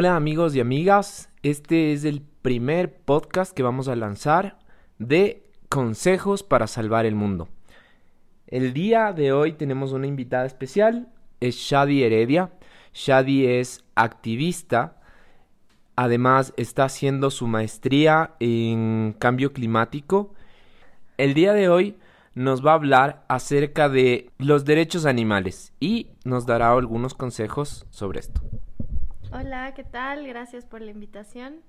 Hola amigos y amigas, este es el primer podcast que vamos a lanzar de consejos para salvar el mundo. El día de hoy tenemos una invitada especial, es Shadi Heredia. Shadi es activista, además está haciendo su maestría en cambio climático. El día de hoy nos va a hablar acerca de los derechos animales y nos dará algunos consejos sobre esto. Hola, ¿qué tal? Gracias por la invitación.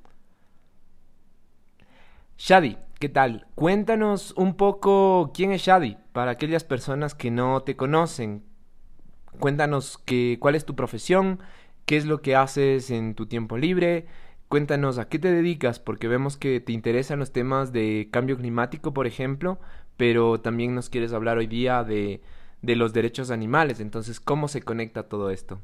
Shadi, ¿qué tal? Cuéntanos un poco quién es Shadi para aquellas personas que no te conocen. Cuéntanos que, cuál es tu profesión, qué es lo que haces en tu tiempo libre. Cuéntanos a qué te dedicas, porque vemos que te interesan los temas de cambio climático, por ejemplo, pero también nos quieres hablar hoy día de, de los derechos animales. Entonces, ¿cómo se conecta todo esto?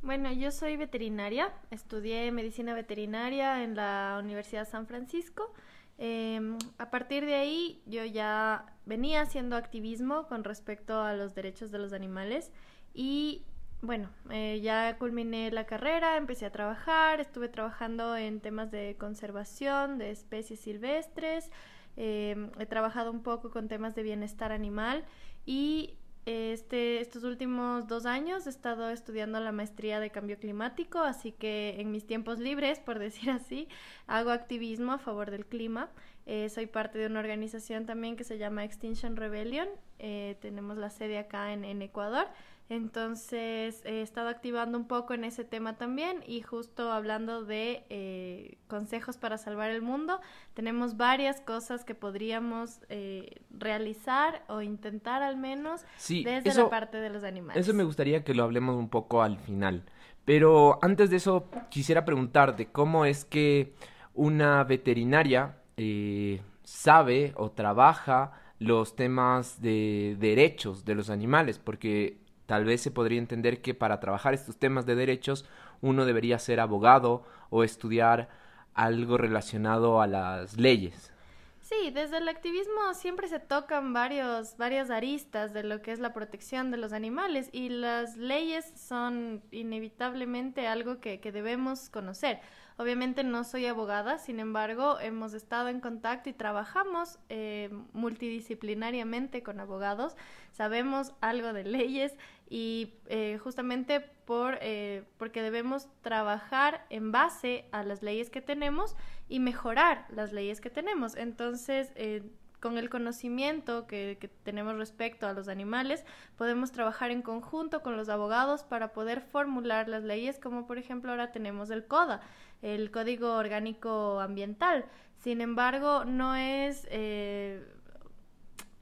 Bueno, yo soy veterinaria, estudié medicina veterinaria en la Universidad San Francisco. Em, a partir de ahí yo ya venía haciendo activismo con respecto a los derechos de los animales y bueno, eh, ya culminé la carrera, empecé a trabajar, estuve trabajando en temas de conservación de especies silvestres, em, he trabajado un poco con temas de bienestar animal y este, estos últimos dos años he estado estudiando la maestría de cambio climático, así que en mis tiempos libres, por decir así, hago activismo a favor del clima. Eh, soy parte de una organización también que se llama Extinction Rebellion. Eh, tenemos la sede acá en, en Ecuador entonces he estado activando un poco en ese tema también y justo hablando de eh, consejos para salvar el mundo, tenemos varias cosas que podríamos eh, realizar o intentar al menos desde la parte de los animales. Eso me gustaría que lo hablemos un poco al final. Pero antes de eso quisiera preguntarte cómo es que una veterinaria eh, sabe o trabaja los temas de derechos de los animales, porque Tal vez se podría entender que para trabajar estos temas de derechos uno debería ser abogado o estudiar algo relacionado a las leyes. Sí, desde el activismo siempre se tocan varios, varias aristas de lo que es la protección de los animales y las leyes son inevitablemente algo que, que debemos conocer. Obviamente no soy abogada, sin embargo, hemos estado en contacto y trabajamos eh, multidisciplinariamente con abogados, sabemos algo de leyes y eh, justamente por, eh, porque debemos trabajar en base a las leyes que tenemos y mejorar las leyes que tenemos. Entonces, con el conocimiento que, que, tenemos respecto a los animales, podemos trabajar en conjunto con los abogados para poder formular las leyes, como por ejemplo ahora tenemos el CODA, el Código Orgánico Ambiental. Sin embargo, no es... Eh,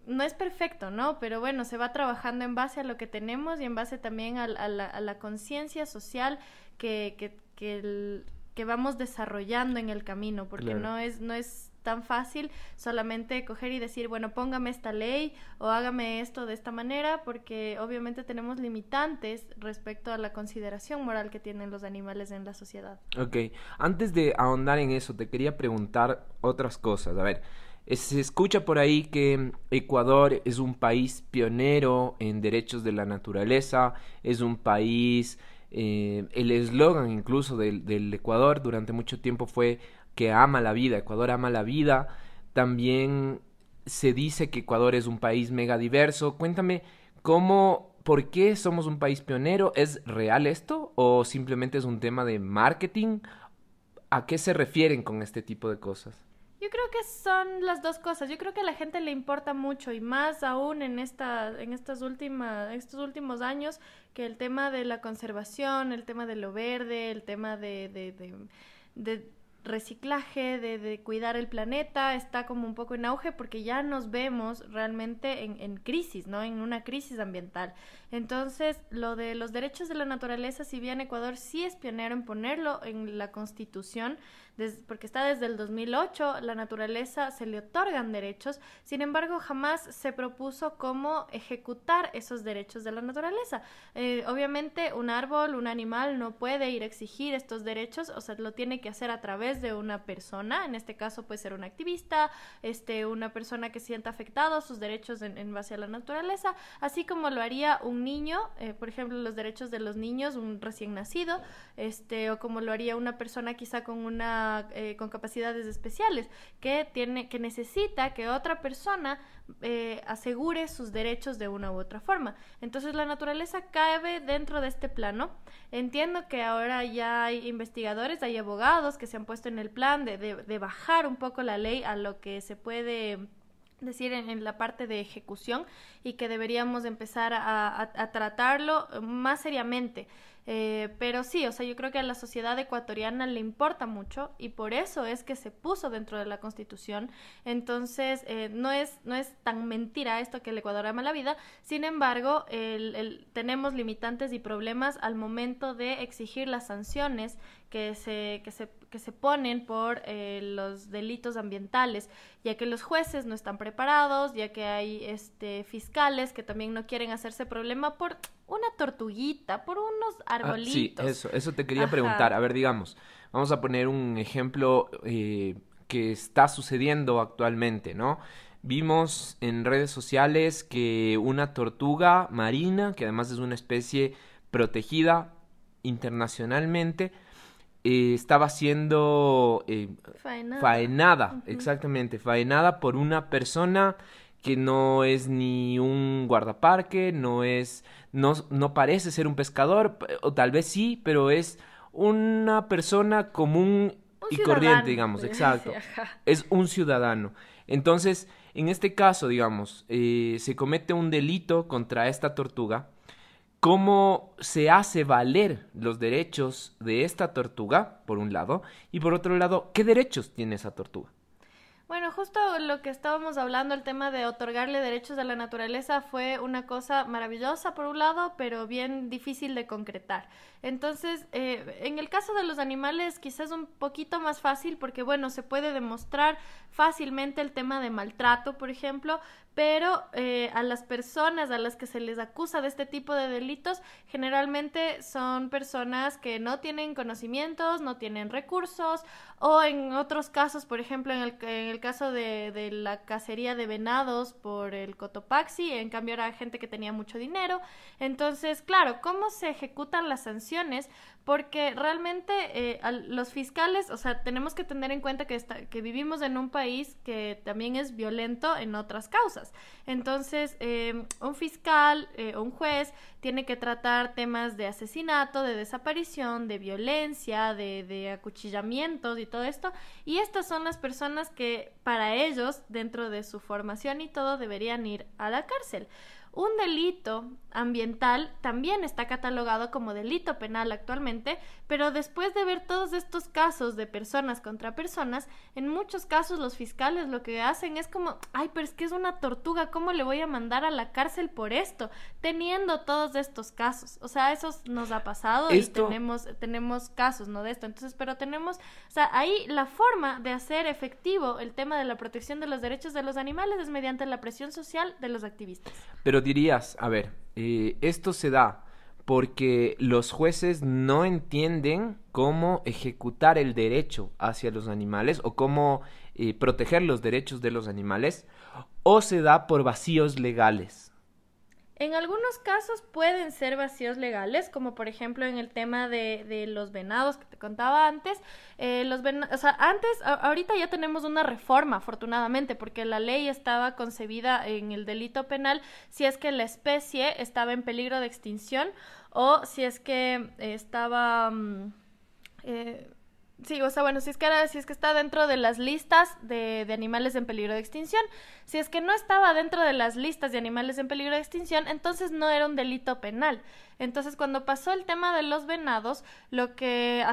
no es perfecto, ¿no? Pero bueno, se va trabajando en base a lo que tenemos y en base también a, la, conciencia social que, que, que, que, vamos desarrollando en el camino, porque no es, no es tan fácil solamente coger y decir, bueno, póngame esta ley o hágame esto de esta manera, porque obviamente tenemos limitantes respecto a la consideración moral que tienen los animales en la sociedad. Ok, antes de ahondar en eso, te quería preguntar otras cosas. A ver, se escucha por ahí que Ecuador es un país pionero en derechos de la naturaleza, es un país... Eh, el eslogan incluso del, del Ecuador durante mucho tiempo fue que ama la vida, Ecuador ama la vida. También se dice que Ecuador es un país mega diverso. Cuéntame cómo, por qué somos un país pionero. ¿Es real esto o simplemente es un tema de marketing? ¿A qué se refieren con este tipo de cosas? Yo creo que son las dos cosas. Yo creo que a la gente le importa mucho y más aún en esta, en estas últimas, estos últimos años que el tema de la conservación, el tema de lo verde, el tema de, reciclaje, de, de, cuidar el planeta, está como un poco en auge porque ya nos vemos realmente en, en, crisis, ¿no? En una crisis ambiental. Entonces, lo de los derechos de la naturaleza, si bien Ecuador sí es pionero en ponerlo en la Constitución, porque está desde el 2008, la naturaleza se le otorgan derechos, sin embargo jamás se propuso cómo ejecutar esos derechos de la naturaleza. Eh, obviamente un árbol, un animal no puede ir a exigir estos derechos, o sea, lo tiene que hacer a través de una persona, en este caso puede ser un activista, este, una persona que sienta afectado sus derechos en, base a la naturaleza, así como lo haría un niño, eh, por ejemplo, los derechos de los niños, un recién nacido, este, o como lo haría una persona quizá con una, eh, con capacidades especiales, que tiene, que necesita que otra persona eh, asegure sus derechos de una u otra forma. Entonces la naturaleza cabe dentro de este plano. Entiendo que ahora ya hay investigadores, hay abogados que se han puesto en el plan de, de, bajar un poco la ley a lo que se puede decir en, la parte de ejecución y que deberíamos empezar a tratarlo más seriamente. Eh, pero sí, o sea, yo creo que a la sociedad ecuatoriana le importa mucho y por eso es que se puso dentro de la Constitución. Entonces, eh, no, es, no es tan mentira esto que el Ecuador ama la vida. Sin embargo, el, tenemos limitantes y problemas al momento de exigir las sanciones que se, que se, que se ponen por eh, los delitos ambientales, ya que los jueces no están preparados, ya que hay este, fiscales que también no quieren hacerse problema por una tortuguita, por unos arbolitos. sí, eso, eso te quería preguntar. A ver, digamos, vamos a poner un ejemplo eh, que está sucediendo actualmente, ¿no? Vimos en redes sociales que una tortuga marina, que además es una especie protegida internacionalmente, eh, estaba siendo eh, faenada, exactamente, faenada por una persona que no es ni un guardaparque, no es, no, no parece ser un pescador, o tal vez sí, pero es una persona común y corriente, digamos, exacto. es un ciudadano. Entonces, en este caso, digamos, eh, se comete un delito contra esta tortuga. ¿Cómo se hace valer los derechos de esta tortuga, por un lado? Y por otro lado, ¿qué derechos tiene esa tortuga? Bueno, justo lo que estábamos hablando, el tema de otorgarle derechos a la naturaleza fue una cosa maravillosa por un lado, pero bien difícil de concretar. Entonces, eh, en el caso de los animales quizás un poquito más fácil porque, bueno, se puede demostrar fácilmente el tema de maltrato, por ejemplo, pero eh, a las personas a las que se les acusa de este tipo de delitos generalmente son personas que no tienen conocimientos, no tienen recursos o en otros casos, por ejemplo, en el, caso de, de la cacería de venados por el Cotopaxi, en cambio era gente que tenía mucho dinero. Entonces, claro, ¿cómo se ejecutan las sanciones? Porque realmente eh, los fiscales, o sea, tenemos que tener en cuenta que, que vivimos en un país que también es violento en otras causas. Entonces, eh, un fiscal eh, o un juez tiene que tratar temas de asesinato, de desaparición, de violencia, de, de acuchillamientos y todo esto. Y estas son las personas que para ellos, dentro de su formación y todo, deberían ir a la cárcel. Un delito ambiental también está catalogado como delito penal actualmente, pero después de ver todos estos casos de personas contra personas, en muchos casos los fiscales lo que hacen es como, ay, pero es que es una tortuga, ¿cómo le voy a mandar a la cárcel por esto? Teniendo todos estos casos. O sea, eso nos ha pasado y tenemos, tenemos casos, ¿no? De esto. Entonces, pero tenemos, o sea, ahí la forma de hacer efectivo el tema de la protección de los derechos de los animales es mediante la presión social de los activistas. Pero dirías, a ver, eh, esto se da porque los jueces no entienden cómo ejecutar el derecho hacia los animales o cómo eh, proteger los derechos de los animales, o se da por vacíos legales. En algunos casos pueden ser vacíos legales, como por ejemplo en el tema de, los venados que te contaba antes. Eh, los o sea, antes, ahorita ya tenemos una reforma, afortunadamente, porque la ley estaba concebida en el delito penal si es que la especie estaba en peligro de extinción o si es que estaba... Mm, eh, Sí, o sea, bueno, si es que, si es que está dentro de las listas de, de, animales en peligro de extinción. Si es que no estaba dentro de las listas de animales en peligro de extinción, entonces no era un delito penal. Entonces, cuando pasó el tema de los venados, lo que,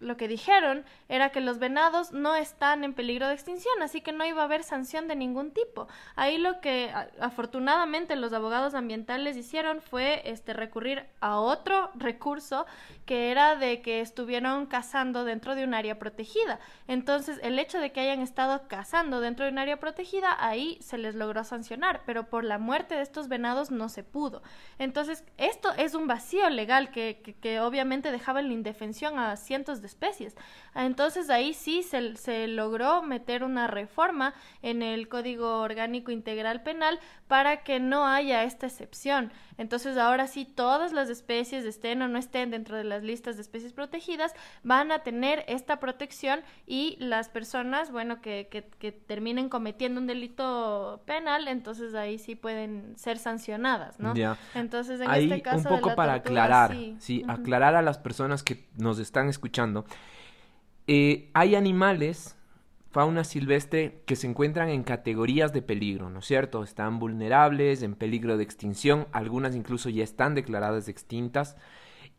lo, que dijeron era que los venados no están en peligro de extinción, así que no iba a haber sanción de ningún tipo. Ahí lo que afortunadamente los abogados ambientales hicieron fue este recurrir a otro recurso que era de que estuvieron cazando dentro de un área protegida. Entonces, el hecho de que hayan estado cazando dentro de un área protegida, ahí se les logró sancionar, pero por la muerte de estos venados no se pudo. Entonces, esto es un vacío legal que, que, que, obviamente dejaba en la indefensión a cientos de especies. Entonces ahí sí se, se logró meter una reforma en el Código Orgánico Integral Penal para que no haya esta excepción. Entonces ahora sí todas las especies estén o no estén dentro de las listas de especies protegidas van a tener esta protección y las personas, bueno, que, que, que terminen cometiendo un delito penal, entonces ahí sí pueden ser sancionadas, ¿no? Entonces en este caso... Un poco para aclarar, sí, aclarar a las personas que nos están escuchando. Eh, hay animales fauna silvestre que se encuentran en categorías de peligro, ¿no es cierto? Están vulnerables, en peligro de extinción, algunas incluso ya están declaradas extintas.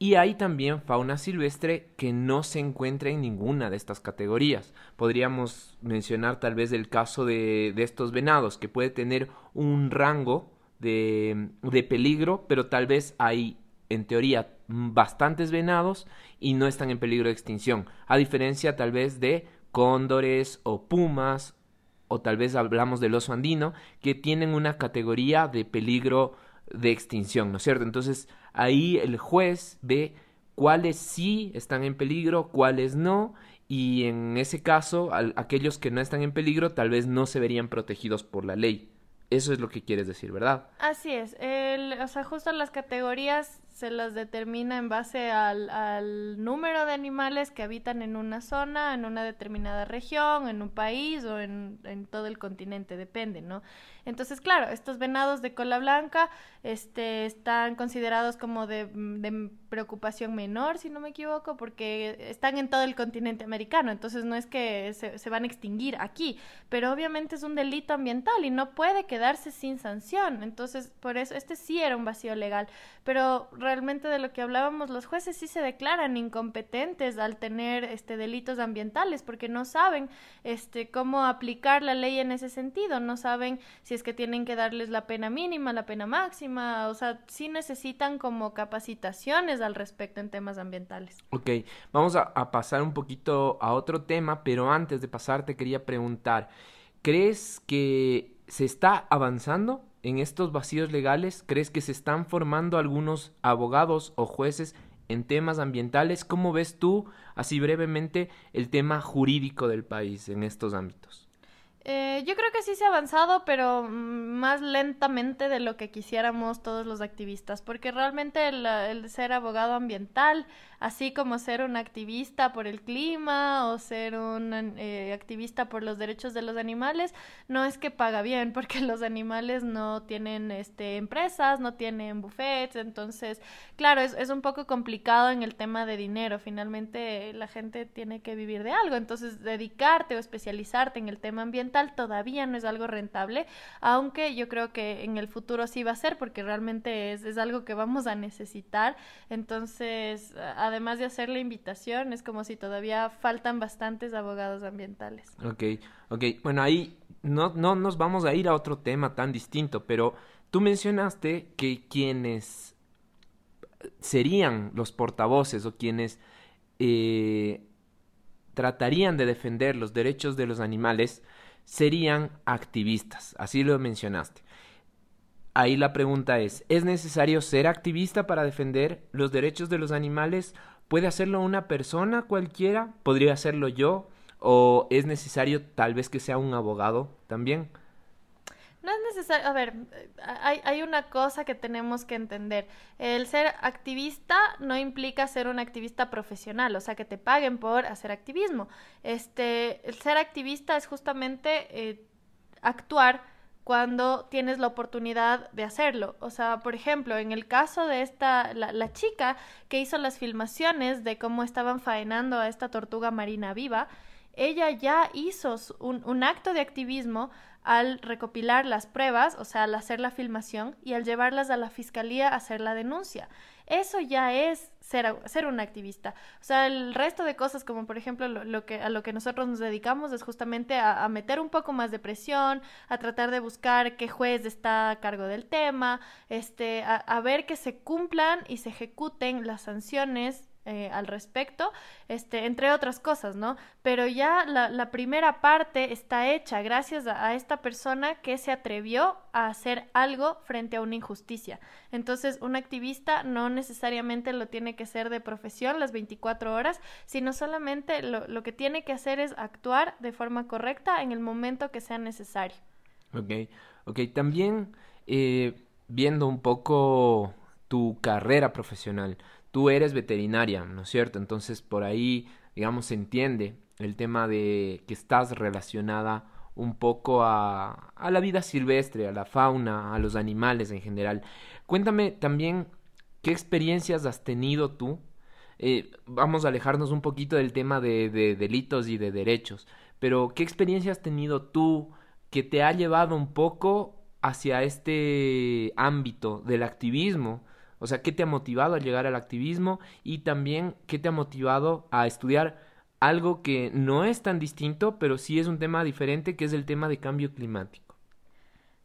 Y hay también fauna silvestre que no se encuentra en ninguna de estas categorías. Podríamos mencionar tal vez el caso de, de estos venados, que puede tener un rango de, de peligro, pero tal vez hay, en teoría, bastantes venados y no están en peligro de extinción. A diferencia tal vez de cóndores o pumas, o tal vez hablamos del oso andino, que tienen una categoría de peligro de extinción, ¿no es cierto? Entonces ahí el juez ve cuáles sí están en peligro, cuáles no, y en ese caso aquellos que no están en peligro tal vez no se verían protegidos por la ley. Eso es lo que quieres decir, ¿verdad? Así es. El, o sea, justo las categorías se las determina en base al, número de animales que habitan en una zona, en una determinada región, en un país o en, todo el continente, depende, ¿no? Entonces, claro, estos venados de cola blanca este, están considerados como de, de, preocupación menor, si no me equivoco, porque están en todo el continente americano, entonces no es que se, se van a extinguir aquí, pero obviamente es un delito ambiental y no puede quedarse sin sanción, entonces por eso este sí era un vacío legal, pero realmente de lo que hablábamos, los jueces sí se declaran incompetentes al tener este delitos ambientales porque no saben este cómo aplicar la ley en ese sentido, no saben si es que tienen que darles la pena mínima, la pena máxima, o sea, sí necesitan como capacitaciones al respecto en temas ambientales. Ok, vamos a, a pasar un poquito a otro tema, pero antes de pasar te quería preguntar, ¿crees que se está avanzando en estos vacíos legales? ¿Crees que se están formando algunos abogados o jueces en temas ambientales? ¿Cómo ves tú, así brevemente, el tema jurídico del país en estos ámbitos? Eh, yo creo que sí se ha avanzado, pero más lentamente de lo que quisiéramos todos los activistas, porque realmente el, ser abogado ambiental, así como ser un activista por el clima o ser un eh, activista por los derechos de los animales, no es que paga bien, porque los animales no tienen este, empresas, no tienen buffets, entonces, claro, es, es un poco complicado en el tema de dinero, finalmente la gente tiene que vivir de algo, entonces dedicarte o especializarte en el tema ambiental, todavía no es algo rentable, aunque yo creo que en el futuro sí va a ser porque realmente es, es algo que vamos a necesitar. Entonces, además de hacer la invitación, es como si todavía faltan bastantes abogados ambientales. Ok, ok. Bueno, ahí no, no nos vamos a ir a otro tema tan distinto, pero tú mencionaste que quienes serían los portavoces o quienes eh, tratarían de defender los derechos de los animales serían activistas, así lo mencionaste. Ahí la pregunta es, ¿es necesario ser activista para defender los derechos de los animales? ¿Puede hacerlo una persona cualquiera? ¿Podría hacerlo yo? ¿O es necesario tal vez que sea un abogado también? No es necesario, a ver, hay, una cosa que tenemos que entender. El ser activista no implica ser un activista profesional, o sea, que te paguen por hacer activismo. Este, el ser activista es justamente eh, actuar cuando tienes la oportunidad de hacerlo. O sea, por ejemplo, en el caso de esta, la, la chica que hizo las filmaciones de cómo estaban faenando a esta tortuga marina viva, ella ya hizo un, un acto de activismo al recopilar las pruebas, o sea, al hacer la filmación y al llevarlas a la fiscalía a hacer la denuncia. Eso ya es ser, ser un activista. O sea, el resto de cosas, como por ejemplo lo, lo que, a lo que nosotros nos dedicamos, es justamente a, a, meter un poco más de presión, a tratar de buscar qué juez está a cargo del tema, este, a, a ver que se cumplan y se ejecuten las sanciones eh, al respecto, este, entre otras cosas, ¿no? Pero ya la, primera parte está hecha gracias a, esta persona que se atrevió a hacer algo frente a una injusticia. Entonces, un activista no necesariamente lo tiene que ser de profesión las 24 horas, sino solamente lo, que tiene que hacer es actuar de forma correcta en el momento que sea necesario. Ok, ok, también eh, viendo un poco tu carrera profesional, tú eres veterinaria, ¿no es cierto? Entonces por ahí, digamos, se entiende el tema de que estás relacionada un poco a, a la vida silvestre, a la fauna, a los animales en general. Cuéntame también qué experiencias has tenido tú. Eh, vamos a alejarnos un poquito del tema de, de delitos y de derechos, pero qué experiencias has tenido tú que te ha llevado un poco hacia este ámbito del activismo? O sea, ¿qué te ha motivado a llegar al activismo? Y también, ¿qué te ha motivado a estudiar algo que no es tan distinto, pero sí es un tema diferente, que es el tema de cambio climático?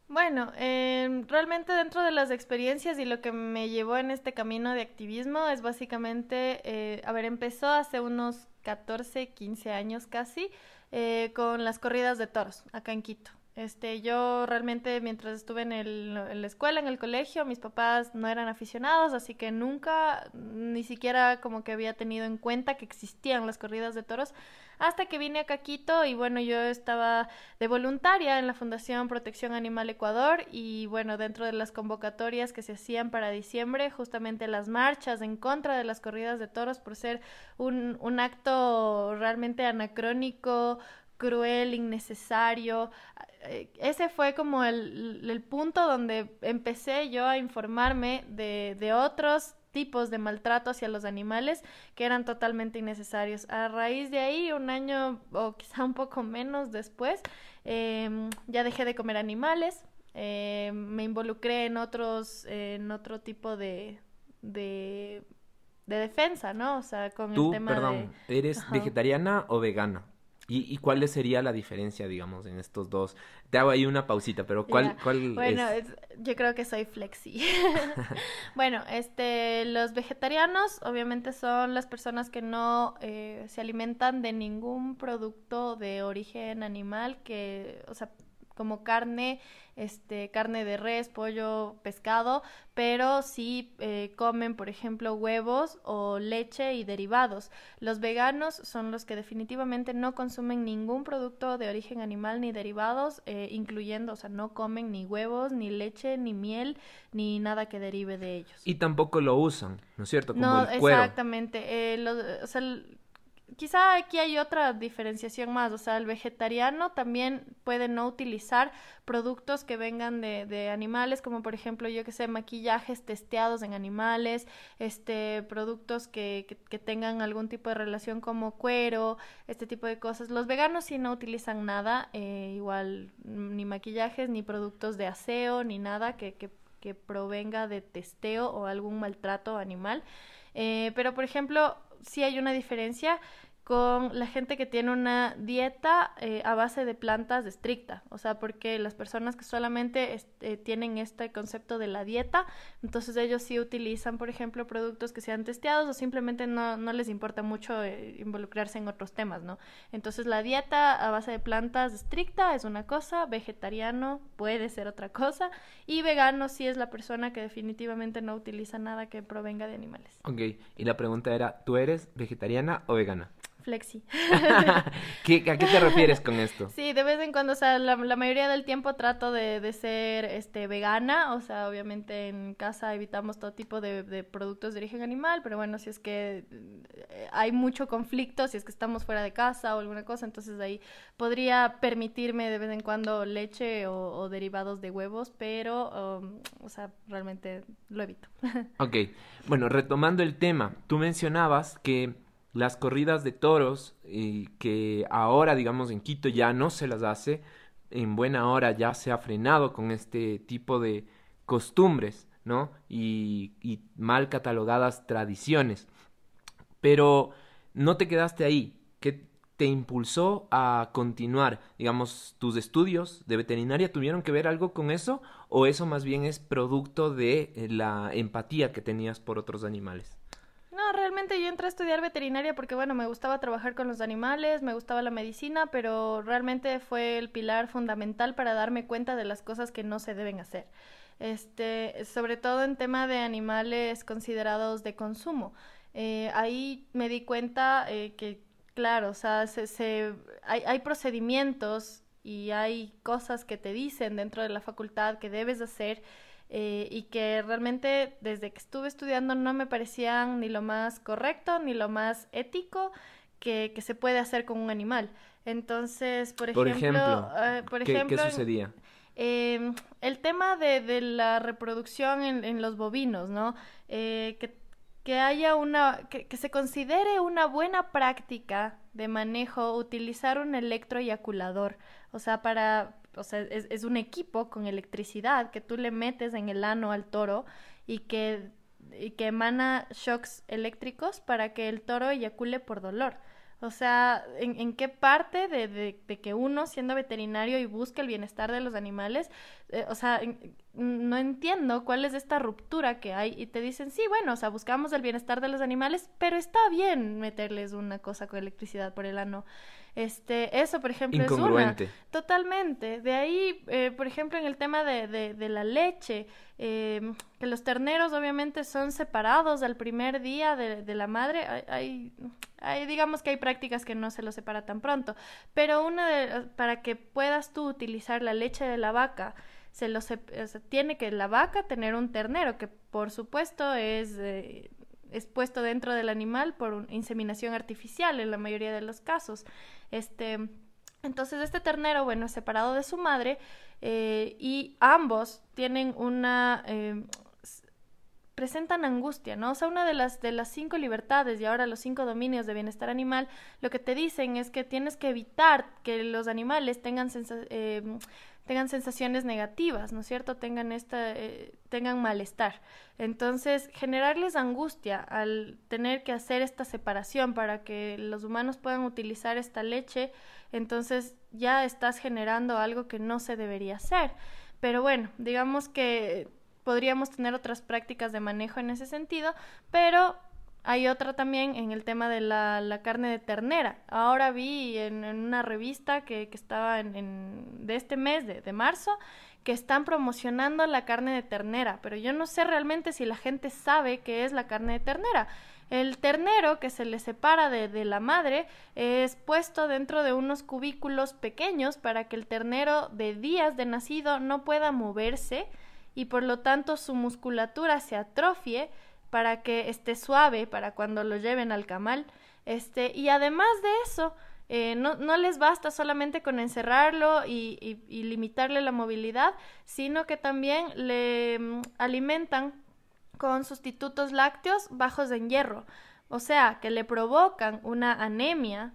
Bueno, em, realmente dentro de las experiencias y lo que me llevó en este camino de activismo es básicamente, eh, a ver, empezó hace unos 14, 15 años casi, eh, con las corridas de toros acá en Quito. Este, yo realmente mientras estuve en, el, la escuela, en el colegio, mis papás no eran aficionados, así que nunca, ni siquiera como que había tenido en cuenta que existían las corridas de toros, hasta que vine a Caquito y bueno, yo estaba de voluntaria en la Fundación Protección Animal Ecuador y bueno, dentro de las convocatorias que se hacían para diciembre, justamente las marchas en contra de las corridas de toros por ser un acto realmente anacrónico, cruel, innecesario. Eh, ese fue como el, el, punto donde empecé yo a informarme de, de otros tipos de maltrato hacia los animales que eran totalmente innecesarios. A raíz de ahí, un año o quizá un poco menos después, eh, ya dejé de comer animales, eh, me involucré en otros, en otro tipo de, de, de defensa, ¿no? O sea, con el tema perdón, ¿eres vegetariana o vegana? ¿Y, ¿Y, cuál sería la diferencia, digamos, en estos dos? Te hago ahí una pausita, pero ¿cuál, cuál bueno, yo creo que soy flexi. bueno, este, los vegetarianos obviamente son las personas que no eh, se alimentan de ningún producto de origen animal, que, o sea, como carne, este, carne de res, pollo, pescado, pero sí eh, comen, por ejemplo, huevos o leche y derivados. Los veganos son los que definitivamente no consumen ningún producto de origen animal ni derivados, eh, incluyendo, o sea, no comen ni huevos, ni leche, ni miel, ni nada que derive de ellos. Y tampoco lo usan, ¿no es cierto? Como no, exactamente. Eh, o sea, quizá aquí hay otra diferenciación más, o sea, el vegetariano también puede no utilizar productos que vengan de, de animales, como por ejemplo, yo que sé, maquillajes testeados en animales, este, productos que, que, tengan algún tipo de relación como cuero, este tipo de cosas. Los veganos sí no utilizan nada, eh, igual ni maquillajes, ni productos de aseo, ni nada que, que, que provenga de testeo o algún maltrato animal. Eh, pero, por ejemplo, sí hay una diferencia con la gente que tiene una dieta eh, a base de plantas estricta, o sea, porque las personas que solamente eh, tienen este concepto de la dieta, entonces ellos sí utilizan, por ejemplo, productos que sean testeados o simplemente no, les importa mucho eh, involucrarse en otros temas, ¿no? Entonces la dieta a base de plantas estricta es una cosa, vegetariano puede ser otra cosa y vegano sí es la persona que definitivamente no utiliza nada que provenga de animales. Ok, y la pregunta era, ¿tú eres vegetariana o vegana? Flexi. ¿Qué, ¿A qué te refieres con esto? Sí, de vez en cuando, o sea, la, mayoría del tiempo trato de, de, ser este, vegana, o sea, obviamente en casa evitamos todo tipo de, de, productos de origen animal, pero bueno, si es que eh, hay mucho conflicto, si es que estamos fuera de casa o alguna cosa, entonces ahí podría permitirme de vez en cuando leche o, derivados de huevos, pero, um, o sea, realmente lo evito. ok, bueno, retomando el tema, tú mencionabas que las corridas de toros, y que ahora, digamos, en Quito ya no se las hace, en buena hora ya se ha frenado con este tipo de costumbres, ¿no? Y, y mal catalogadas tradiciones. Pero no te quedaste ahí. ¿Qué te impulsó a continuar? Digamos, tus estudios de veterinaria tuvieron que ver algo con eso o eso más bien es producto de la empatía que tenías por otros animales? Realmente yo entré a estudiar veterinaria porque, bueno, me gustaba trabajar con los animales, me gustaba la medicina, pero realmente fue el pilar fundamental para darme cuenta de las cosas que no se deben hacer. Este, sobre todo en tema de animales considerados de consumo. Eh, ahí me di cuenta eh, que, claro, o sea, se, se, hay, hay procedimientos y hay cosas que te dicen dentro de la facultad que debes hacer eh, y que realmente desde que estuve estudiando no me parecían ni lo más correcto ni lo más ético que, que se puede hacer con un animal. Entonces, por ejemplo, por ejemplo, eh, por ¿qué, ejemplo ¿qué sucedía? eh, el tema de, de la reproducción en, en, los bovinos, ¿no? Eh, que, que, haya una, que, que, se considere una buena práctica de manejo utilizar un electroeyaculador, o sea, para, o sea, es, un equipo con electricidad que tú le metes en el ano al toro y que, y que emana shocks eléctricos para que el toro eyacule por dolor. O sea, ¿en, qué parte de, de, de, que uno, siendo veterinario y busca el bienestar de los animales, eh, o sea, no entiendo cuál es esta ruptura que hay y te dicen, sí, bueno, o sea, buscamos el bienestar de los animales, pero está bien meterles una cosa con electricidad por el ano. Este, eso, por ejemplo, es una. Totalmente. De ahí, eh, por ejemplo, en el tema de, de, de la leche, eh, que los terneros obviamente son separados al primer día de, de la madre. Hay, hay, hay, digamos que hay prácticas que no se los separa tan pronto, pero una de, para que puedas tú utilizar la leche de la vaca, se los, o sea, tiene que la vaca tener un ternero, que por supuesto es... Eh, es puesto dentro del animal por inseminación artificial en la mayoría de los casos. Este, entonces este ternero, bueno, es separado de su madre eh, y ambos tienen una... Eh, presentan angustia, ¿no? O sea, una de las, de las cinco libertades y ahora los cinco dominios de bienestar animal, lo que te dicen es que tienes que evitar que los animales tengan eh, tengan sensaciones negativas, ¿no es cierto? Tengan esta, eh, tengan malestar. Entonces, generarles angustia al tener que hacer esta separación para que los humanos puedan utilizar esta leche, entonces ya estás generando algo que no se debería hacer. Pero bueno, digamos que podríamos tener otras prácticas de manejo en ese sentido, pero hay otra también en el tema de la, carne de ternera. Ahora vi en, una revista que, que estaba en, en, de este mes, de, de, marzo, que están promocionando la carne de ternera, pero yo no sé realmente si la gente sabe qué es la carne de ternera. El ternero que se le separa de la madre es puesto dentro de unos cubículos pequeños para que el ternero de días de nacido no pueda moverse y por lo tanto su musculatura se atrofie para que esté suave para cuando lo lleven al camal. Este, y además de eso, eh, no, no, les basta solamente con encerrarlo y, limitarle la movilidad, sino que también le mm, alimentan con sustitutos lácteos bajos en hierro, o sea, que le provocan una anemia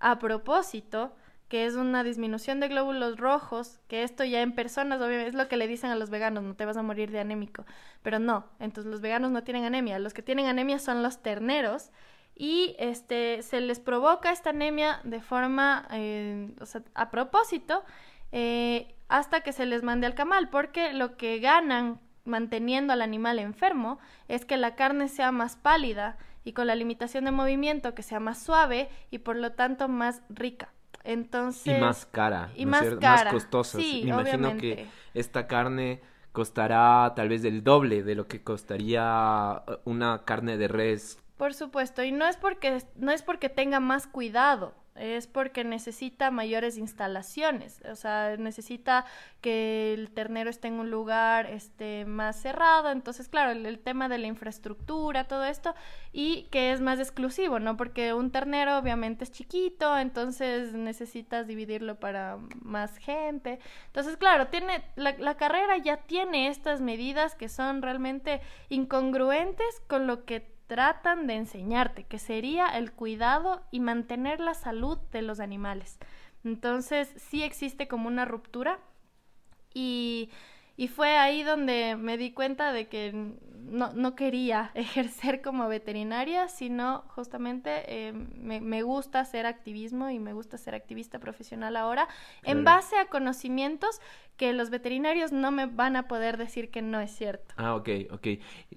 a propósito que es una disminución de glóbulos rojos, que esto ya en personas, obviamente, es lo que le dicen a los veganos, no te vas a morir de anémico, pero no, entonces los veganos no tienen anemia, los que tienen anemia son los terneros y este se les provoca esta anemia de forma, eh, o sea, a propósito, eh, hasta que se les mande al camal, porque lo que ganan manteniendo al animal enfermo es que la carne sea más pálida y con la limitación de movimiento que sea más suave y por lo tanto más rica. Entonces. Y más cara. Y ¿no más cara. Más costosa. Sí, Me imagino que esta carne costará tal vez el doble de lo que costaría una carne de res. Por supuesto, y no es porque no es porque tenga más cuidado, es porque necesita mayores instalaciones, o sea, necesita que el ternero esté en un lugar este, más cerrado, entonces, claro, el, tema de la infraestructura, todo esto, y que es más exclusivo, ¿no? Porque un ternero obviamente es chiquito, entonces necesitas dividirlo para más gente, entonces, claro, tiene, la carrera ya tiene estas medidas que son realmente incongruentes con lo que tratan de enseñarte, que sería el cuidado y mantener la salud de los animales. Entonces, sí existe como una ruptura y, Y fue ahí donde me di cuenta de que no, no quería ejercer como veterinaria, sino justamente eh, me, me, gusta hacer activismo y me gusta ser activista profesional ahora, en base a conocimientos que los veterinarios no me van a poder decir que no es cierto. Ah, ok, ok.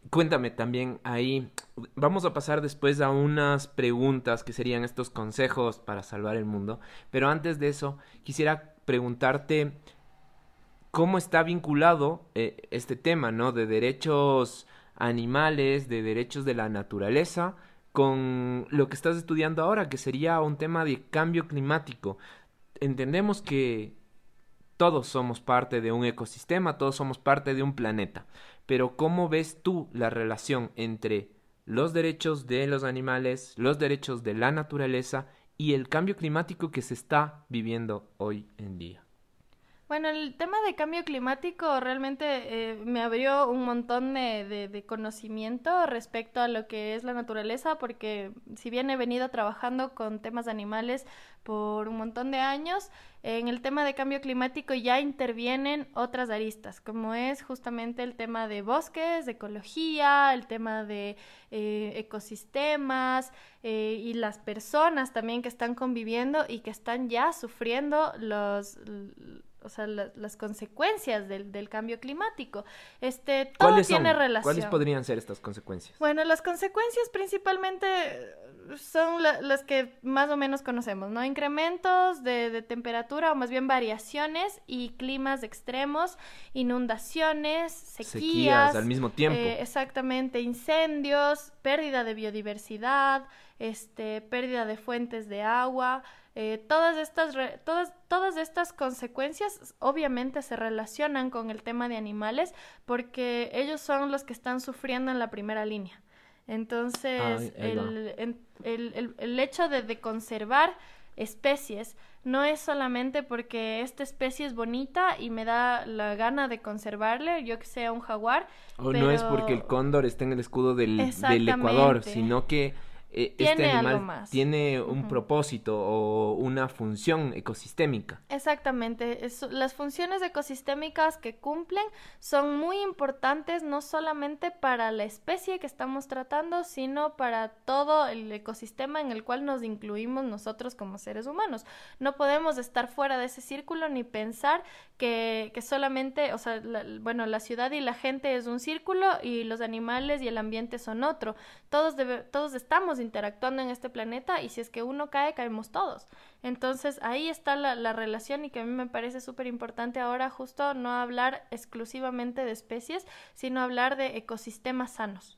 Cuéntame también ahí, vamos a pasar después a unas preguntas que serían estos consejos para salvar el mundo, pero antes de eso quisiera preguntarte cómo está vinculado eh, este tema, ¿no? De derechos animales, de derechos de la naturaleza, con lo que estás estudiando ahora, que sería un tema de cambio climático. Entendemos que todos somos parte de un ecosistema, todos somos parte de un planeta, pero ¿cómo ves tú la relación entre los derechos de los animales, los derechos de la naturaleza y el cambio climático que se está viviendo hoy en día? Bueno, el tema de cambio climático realmente eh, me abrió un montón de, de, conocimiento respecto a lo que es la naturaleza, porque si bien he venido trabajando con temas animales por un montón de años, en el tema de cambio climático ya intervienen otras aristas, como es justamente el tema de bosques, de ecología, el tema de eh, ecosistemas eh, y las personas también que están conviviendo y que están ya sufriendo los o sea, las consecuencias del, del, cambio climático. Este, todo tiene relación. ¿Cuáles podrían ser estas consecuencias? Bueno, las consecuencias principalmente son las que más o menos conocemos, ¿no? Incrementos de, de, temperatura o más bien variaciones y climas extremos, inundaciones, sequías. sequías al mismo tiempo. Eh, exactamente, incendios, pérdida de biodiversidad, este, pérdida de fuentes de agua. Eh, todas, estas todas, todas estas consecuencias obviamente se relacionan con el tema de animales porque ellos son los que están sufriendo en la primera línea. Entonces, el, el, el, hecho de, de, conservar especies no es solamente porque esta especie es bonita y me da la gana de conservarle, yo que sea un jaguar. O no es porque el cóndor está en el escudo del, del Ecuador, sino que eh, este animal tiene un propósito o una función ecosistémica. Exactamente. las funciones ecosistémicas que cumplen son muy importantes no solamente para la especie que estamos tratando, sino para todo el ecosistema en el cual nos incluimos nosotros como seres humanos. No podemos estar fuera de ese círculo ni pensar que, que solamente, o sea, bueno, la ciudad y la gente es un círculo y los animales y el ambiente son otro. Todos, todos estamos interactuando en este planeta y si es que uno cae, caemos todos. Entonces ahí está la, la relación y que a mí me parece súper importante ahora justo no hablar exclusivamente de especies, sino hablar de ecosistemas sanos.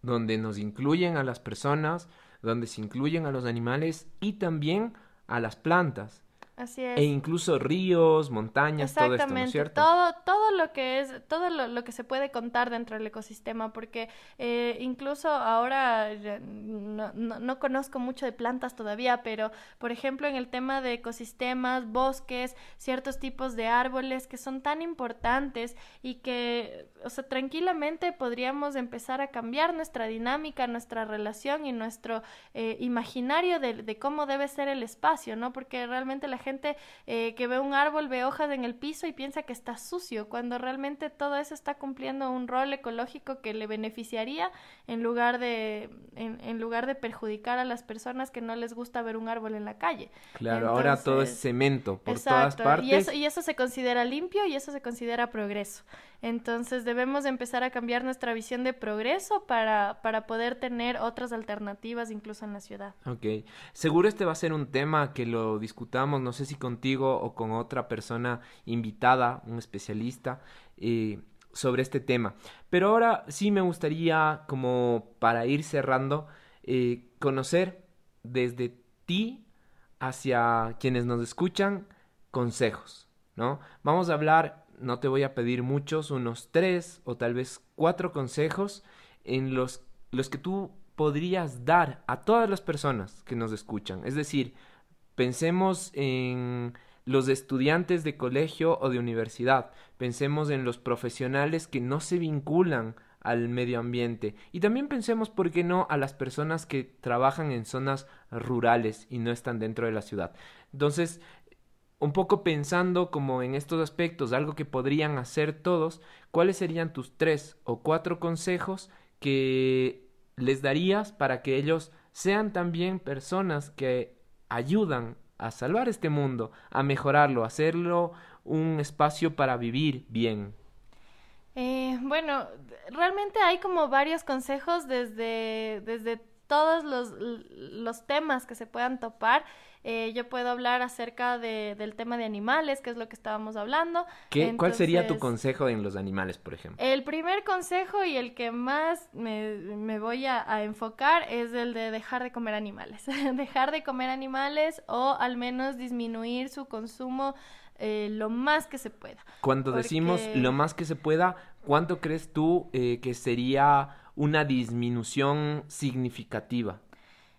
Donde nos incluyen a las personas, donde se incluyen a los animales y también a las plantas. Así es. E incluso ríos, montañas, todo esto, ¿no es cierto? Todo, todo lo que es, todo lo, que se puede contar dentro del ecosistema, porque eh, incluso ahora no, no, conozco mucho de plantas todavía, pero por ejemplo en el tema de ecosistemas, bosques, ciertos tipos de árboles que son tan importantes y que, o sea, tranquilamente podríamos empezar a cambiar nuestra dinámica, nuestra relación y nuestro eh, imaginario de, de cómo debe ser el espacio, ¿no? Porque realmente la gente eh, que ve un árbol, ve hojas en el piso y piensa que está sucio, cuando realmente todo eso está cumpliendo un rol ecológico que le beneficiaría en lugar de, en, lugar de perjudicar a las personas que no les gusta ver un árbol en la calle. Claro, ahora todo es cemento por todas partes. Y eso, y eso se considera limpio y eso se considera progreso. Entonces debemos empezar a cambiar nuestra visión de progreso para, para poder tener otras alternativas incluso en la ciudad. Ok, seguro este va a ser un tema que lo discutamos, no sé si contigo o con otra persona invitada, un especialista. Eh, sobre este tema. Pero ahora sí me gustaría, como para ir cerrando, eh, conocer desde ti hacia quienes nos escuchan consejos, ¿no? Vamos a hablar no te voy a pedir muchos, unos tres o tal vez cuatro consejos en los, los que tú podrías dar a todas las personas que nos escuchan. Es decir, pensemos en los estudiantes de colegio o de universidad, pensemos en los profesionales que no se vinculan al medio ambiente y también pensemos, ¿por qué no?, a las personas que trabajan en zonas rurales y no están dentro de la ciudad. Entonces, un poco pensando como en estos aspectos, algo que podrían hacer todos, ¿cuáles serían tus tres o cuatro consejos que les darías para que ellos sean también personas que ayudan a salvar este mundo, a mejorarlo, a hacerlo un espacio para vivir bien? Eh, bueno, realmente hay como varios consejos desde, desde todos los, los temas que se puedan topar. Eh, yo puedo hablar acerca de, del tema de animales, que es lo que estábamos hablando. ¿Qué, ¿Cuál sería tu consejo en los animales, por ejemplo? El primer consejo y el que más me, me voy a, a, enfocar es el de dejar de comer animales. dejar de comer animales o al menos disminuir su consumo eh, lo más que se pueda. Cuando decimos lo más que se pueda, ¿cuánto crees tú eh, que sería una disminución significativa?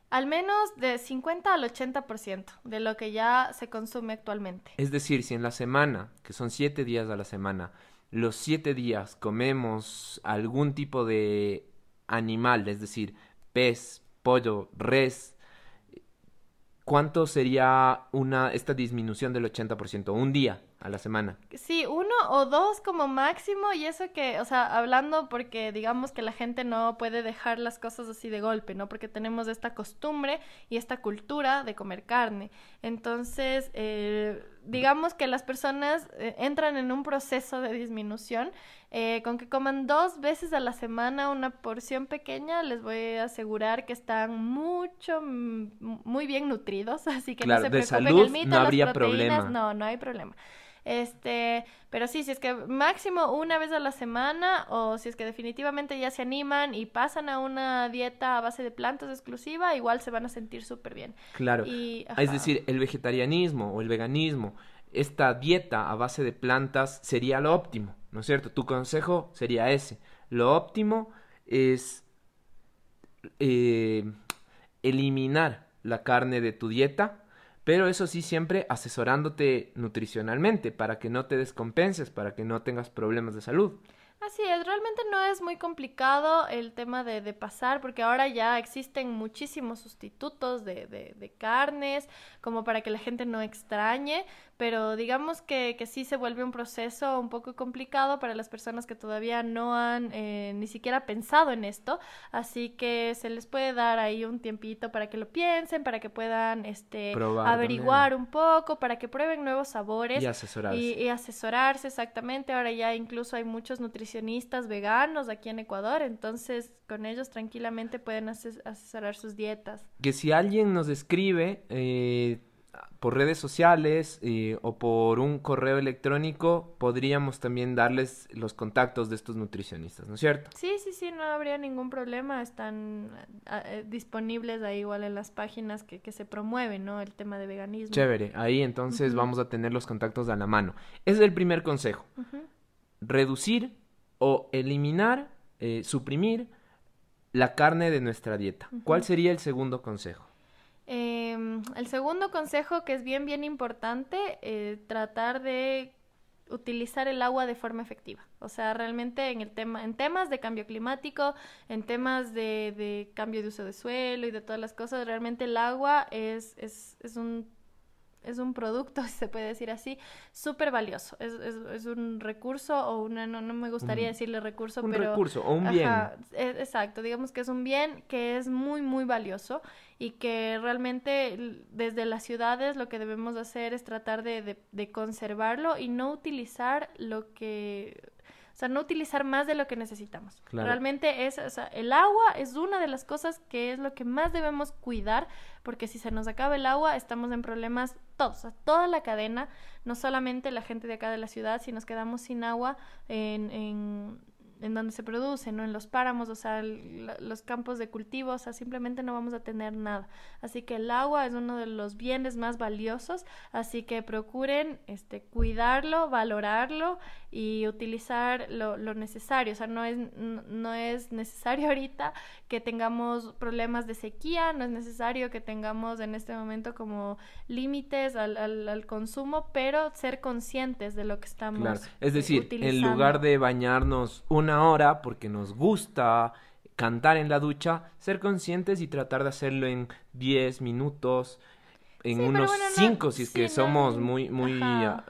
Al menos de 50 al 80% de lo que ya se consume actualmente. Es decir, si en la semana, que son siete días a la semana, los siete días comemos algún tipo de animal, es decir, pez, pollo, res, ¿cuánto sería una esta disminución del 80%? Un día a la semana. Sí, uno o dos como máximo y eso que, o sea, hablando porque digamos que la gente no puede dejar las cosas así de golpe, ¿no? Porque tenemos esta costumbre y esta cultura de comer carne. Entonces, eh, digamos que las personas eh, entran en un proceso de disminución. Eh, con que coman dos veces a la semana una porción pequeña, les voy a asegurar que están mucho, muy bien nutridos, así que no se preocupen. el mito, no habría problema. No, no hay problema. Este, pero sí, si es que máximo una vez a la semana o si es que definitivamente ya se animan y pasan a una dieta a base de plantas exclusiva, igual se van a sentir súper bien. Claro. Y, es decir, el vegetarianismo o el veganismo, esta dieta a base de plantas sería lo óptimo, ¿no es cierto? Tu consejo sería ese. Lo óptimo es eh, eliminar la carne de tu dieta pero eso sí siempre asesorándote nutricionalmente para que no te descompenses, para que no tengas problemas de salud. Así es, realmente no es muy complicado el tema de, de pasar, porque ahora ya existen muchísimos sustitutos de, de, de, carnes, como para que la gente no extrañe pero digamos que, que sí se vuelve un proceso un poco complicado para las personas que todavía no han eh, ni siquiera pensado en esto, así que se les puede dar ahí un tiempito para que lo piensen, para que puedan este averiguar un poco, para que prueben nuevos sabores y asesorarse. Y, asesorarse exactamente. Ahora ya incluso hay muchos nutricionistas veganos aquí en Ecuador, entonces con ellos tranquilamente pueden asesorar sus dietas. Que si alguien nos escribe eh, por redes sociales eh, o por un correo electrónico podríamos también darles los contactos de estos nutricionistas, ¿no es cierto? Sí, sí, sí, no habría ningún problema, están eh, disponibles ahí igual en las páginas que, que, se promueven, ¿no? El tema de veganismo. Chévere, ahí entonces vamos a tener los contactos a la mano. Ese es el primer consejo. Reducir o eliminar, eh, suprimir la carne de nuestra dieta. ¿Cuál sería el segundo consejo? Eh, el segundo consejo que es bien, bien importante, eh, tratar de utilizar el agua de forma efectiva. O sea, realmente en el tema, en temas de cambio climático, en temas de, de cambio de uso de suelo y de todas las cosas, realmente el agua es, es, es un es un producto, si se puede decir así, súper valioso. Es, es, es, un recurso o una, no, no me gustaría decirle recurso, un pero... recurso o un bien. E, exacto, digamos que es un bien que es muy, muy valioso y que realmente desde las ciudades lo que debemos hacer es tratar de, de, de conservarlo y no utilizar lo que o sea, no utilizar más de lo que necesitamos. Realmente es, o sea, el agua es una de las cosas que es lo que más debemos cuidar, porque si se nos acaba el agua, estamos en problemas todos, o sea, toda la cadena, no solamente la gente de acá de la ciudad, si nos quedamos sin agua en, en en donde se produce, ¿no? En los páramos, o sea, los campos de cultivo, o sea, simplemente no vamos a tener nada. Así que el agua es uno de los bienes más valiosos, así que procuren este, cuidarlo, valorarlo y utilizar lo, lo necesario. O sea, no es, no es necesario ahorita que tengamos problemas de sequía, no es necesario que tengamos en este momento como límites al, al, al consumo, pero ser conscientes de lo que estamos claro. Es decir, en lugar de bañarnos una hora porque nos gusta cantar en la ducha, ser conscientes y tratar de hacerlo en 10 minutos, en unos 5 si es que somos muy, muy ah,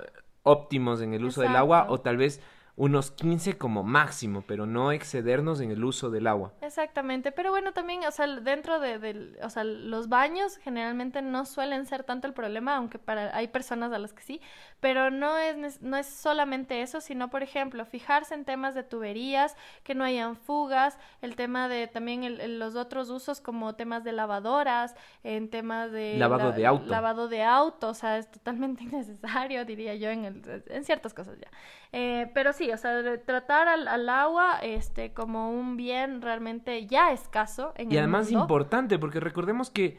óptimos en el uso del agua o tal vez unos 15 como máximo, pero no excedernos en el uso del agua. Exactamente, pero bueno, también, o sea, dentro de, o sea, los baños generalmente no suelen ser tanto el problema, aunque para hay personas a las que sí, pero no es, no es solamente eso, sino, por ejemplo, fijarse en temas de tuberías, que no hayan fugas, el tema de también los otros usos como temas de lavadoras, en temas de... Lavado de auto. Lavado de auto, o sea, es totalmente innecesario, diría yo, en, el, en ciertas cosas ya. Eh, pero sí, o sea, tratar al, agua este, como un bien realmente ya escaso en y además importante, porque recordemos que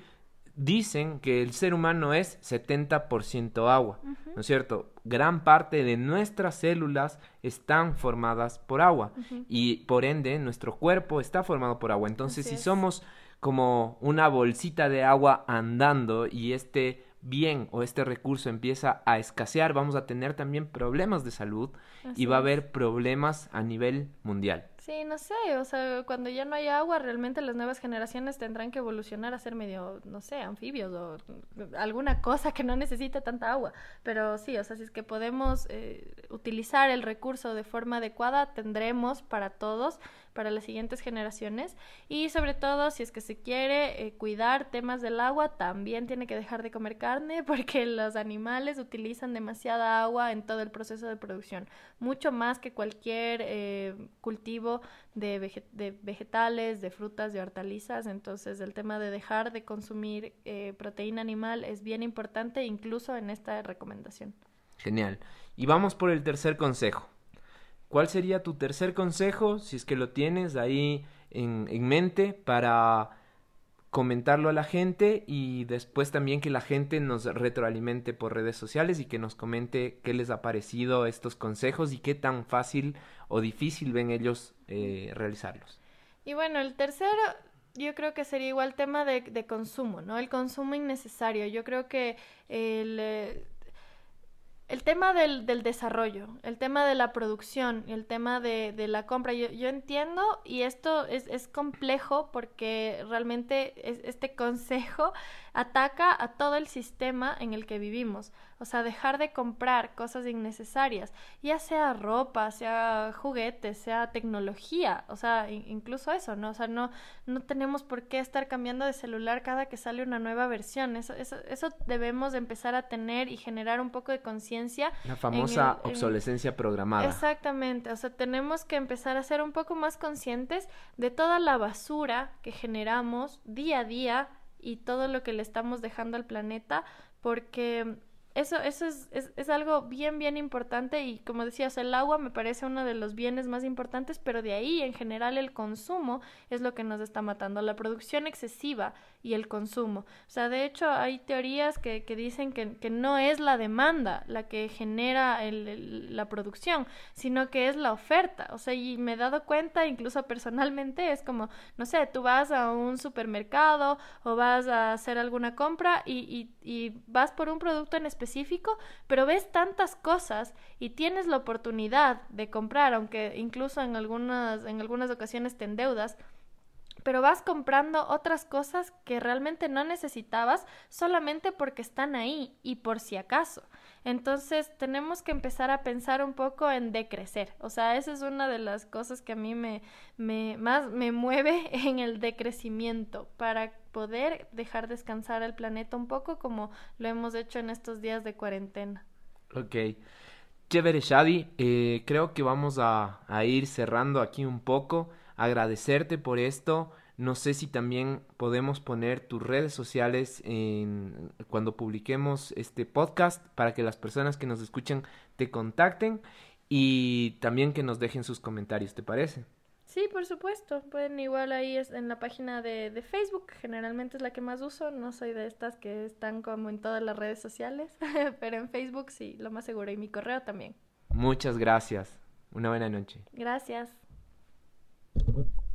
dicen que el ser humano es 70% agua, ¿no es cierto? Gran parte de nuestras células están formadas por agua y por ende nuestro cuerpo está formado por agua. Entonces, si somos como una bolsita de agua andando y este bien o este recurso empieza a escasear, vamos a tener también problemas de salud y va a haber problemas a nivel mundial. Sí, no sé, o sea, cuando ya no hay agua, realmente las nuevas generaciones tendrán que evolucionar a ser medio, no sé, anfibios o alguna cosa que no necesite tanta agua. Pero sí, o sea, si es que podemos eh, utilizar el recurso de forma adecuada, tendremos para todos para las siguientes generaciones. Y sobre todo si es que se quiere eh, cuidar temas del agua también tiene que dejar de comer carne porque los animales utilizan demasiada agua en todo el proceso de producción. Mucho más que cualquier eh, cultivo de, vegetales de frutas de hortalizas. Entonces el tema de dejar de consumir eh, proteína animal es bien importante incluso en esta recomendación. Genial. Y vamos por el tercer consejo ¿Cuál sería tu tercer consejo, si es que lo tienes ahí en, en, mente, para comentarlo a la gente y después también que la gente nos retroalimente por redes sociales y que nos comente qué les ha parecido estos consejos y qué tan fácil o difícil ven ellos eh, realizarlos? Y bueno, el tercero yo creo que sería igual tema de, de consumo, ¿no? El consumo innecesario. Yo creo que el... El tema del, del, desarrollo, el tema de la producción, el tema de, de la compra, yo, yo, entiendo y esto es, es complejo porque realmente es, este consejo ataca a todo el sistema en el que vivimos. O sea, dejar de comprar cosas innecesarias, ya sea ropa, sea juguetes, sea tecnología, o sea, incluso eso, ¿no? O sea, no, no tenemos por qué estar cambiando de celular cada que sale una nueva versión. Eso, eso, eso debemos empezar a tener y generar un poco de conciencia. La famosa obsolescencia programada. Exactamente, o sea, tenemos que empezar a ser un poco más conscientes de toda la basura que generamos día a día y todo lo que le estamos dejando al planeta, porque eso, eso es, es, es, algo bien, bien importante y como decías, el agua me parece uno de los bienes más importantes, pero de ahí en general el consumo es lo que nos está matando, la producción excesiva y el consumo. O sea, de hecho hay teorías que, que dicen que, que, no es la demanda la que genera el, la producción, sino que es la oferta. O sea, y me he dado cuenta, incluso personalmente, es como, no sé, tú vas a un supermercado o vas a hacer alguna compra y, y, y vas por un producto en específico pero ves tantas cosas y tienes la oportunidad de comprar, aunque incluso en algunas, en algunas ocasiones te endeudas, pero vas comprando otras cosas que realmente no necesitabas solamente porque están ahí y por si acaso. Entonces tenemos que empezar a pensar un poco en decrecer. O sea, esa es una de las cosas que a mí me, me más me mueve en el decrecimiento para poder dejar descansar al planeta un poco como lo hemos hecho en estos días de cuarentena. Ok. Chévere, Shadi. Eh, creo que vamos a, a ir cerrando aquí un poco agradecerte por esto. No sé si también podemos poner tus redes sociales en, cuando publiquemos este podcast para que las personas que nos escuchan te contacten y también que nos dejen sus comentarios, ¿te parece? Sí, por supuesto. Pueden igual ahí en la página de, de, Facebook, generalmente es la que más uso. No soy de estas que están como en todas las redes sociales, pero en Facebook sí, lo más seguro. Y mi correo también. Muchas gracias. Una buena noche. Gracias. Thank you.